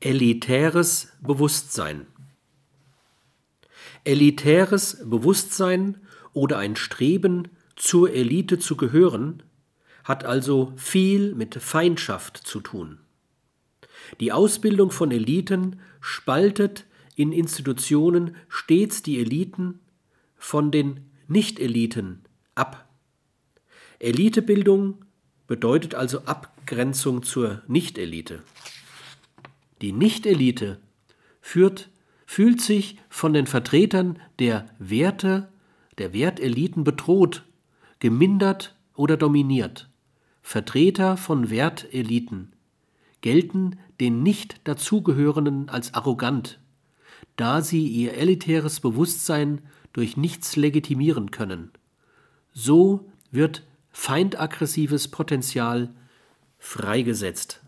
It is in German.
Elitäres Bewusstsein. Elitäres Bewusstsein oder ein Streben, zur Elite zu gehören, hat also viel mit Feindschaft zu tun. Die Ausbildung von Eliten spaltet in Institutionen stets die Eliten von den Nicht-Eliten ab. Elitebildung bedeutet also Abgrenzung zur Nicht-Elite. Die Nicht-Elite führt, fühlt sich von den Vertretern der Werte, der Werteliten bedroht, gemindert oder dominiert. Vertreter von Werteliten gelten den nicht dazugehörenden als arrogant, da sie ihr elitäres Bewusstsein durch nichts legitimieren können. So wird feindaggressives Potenzial freigesetzt.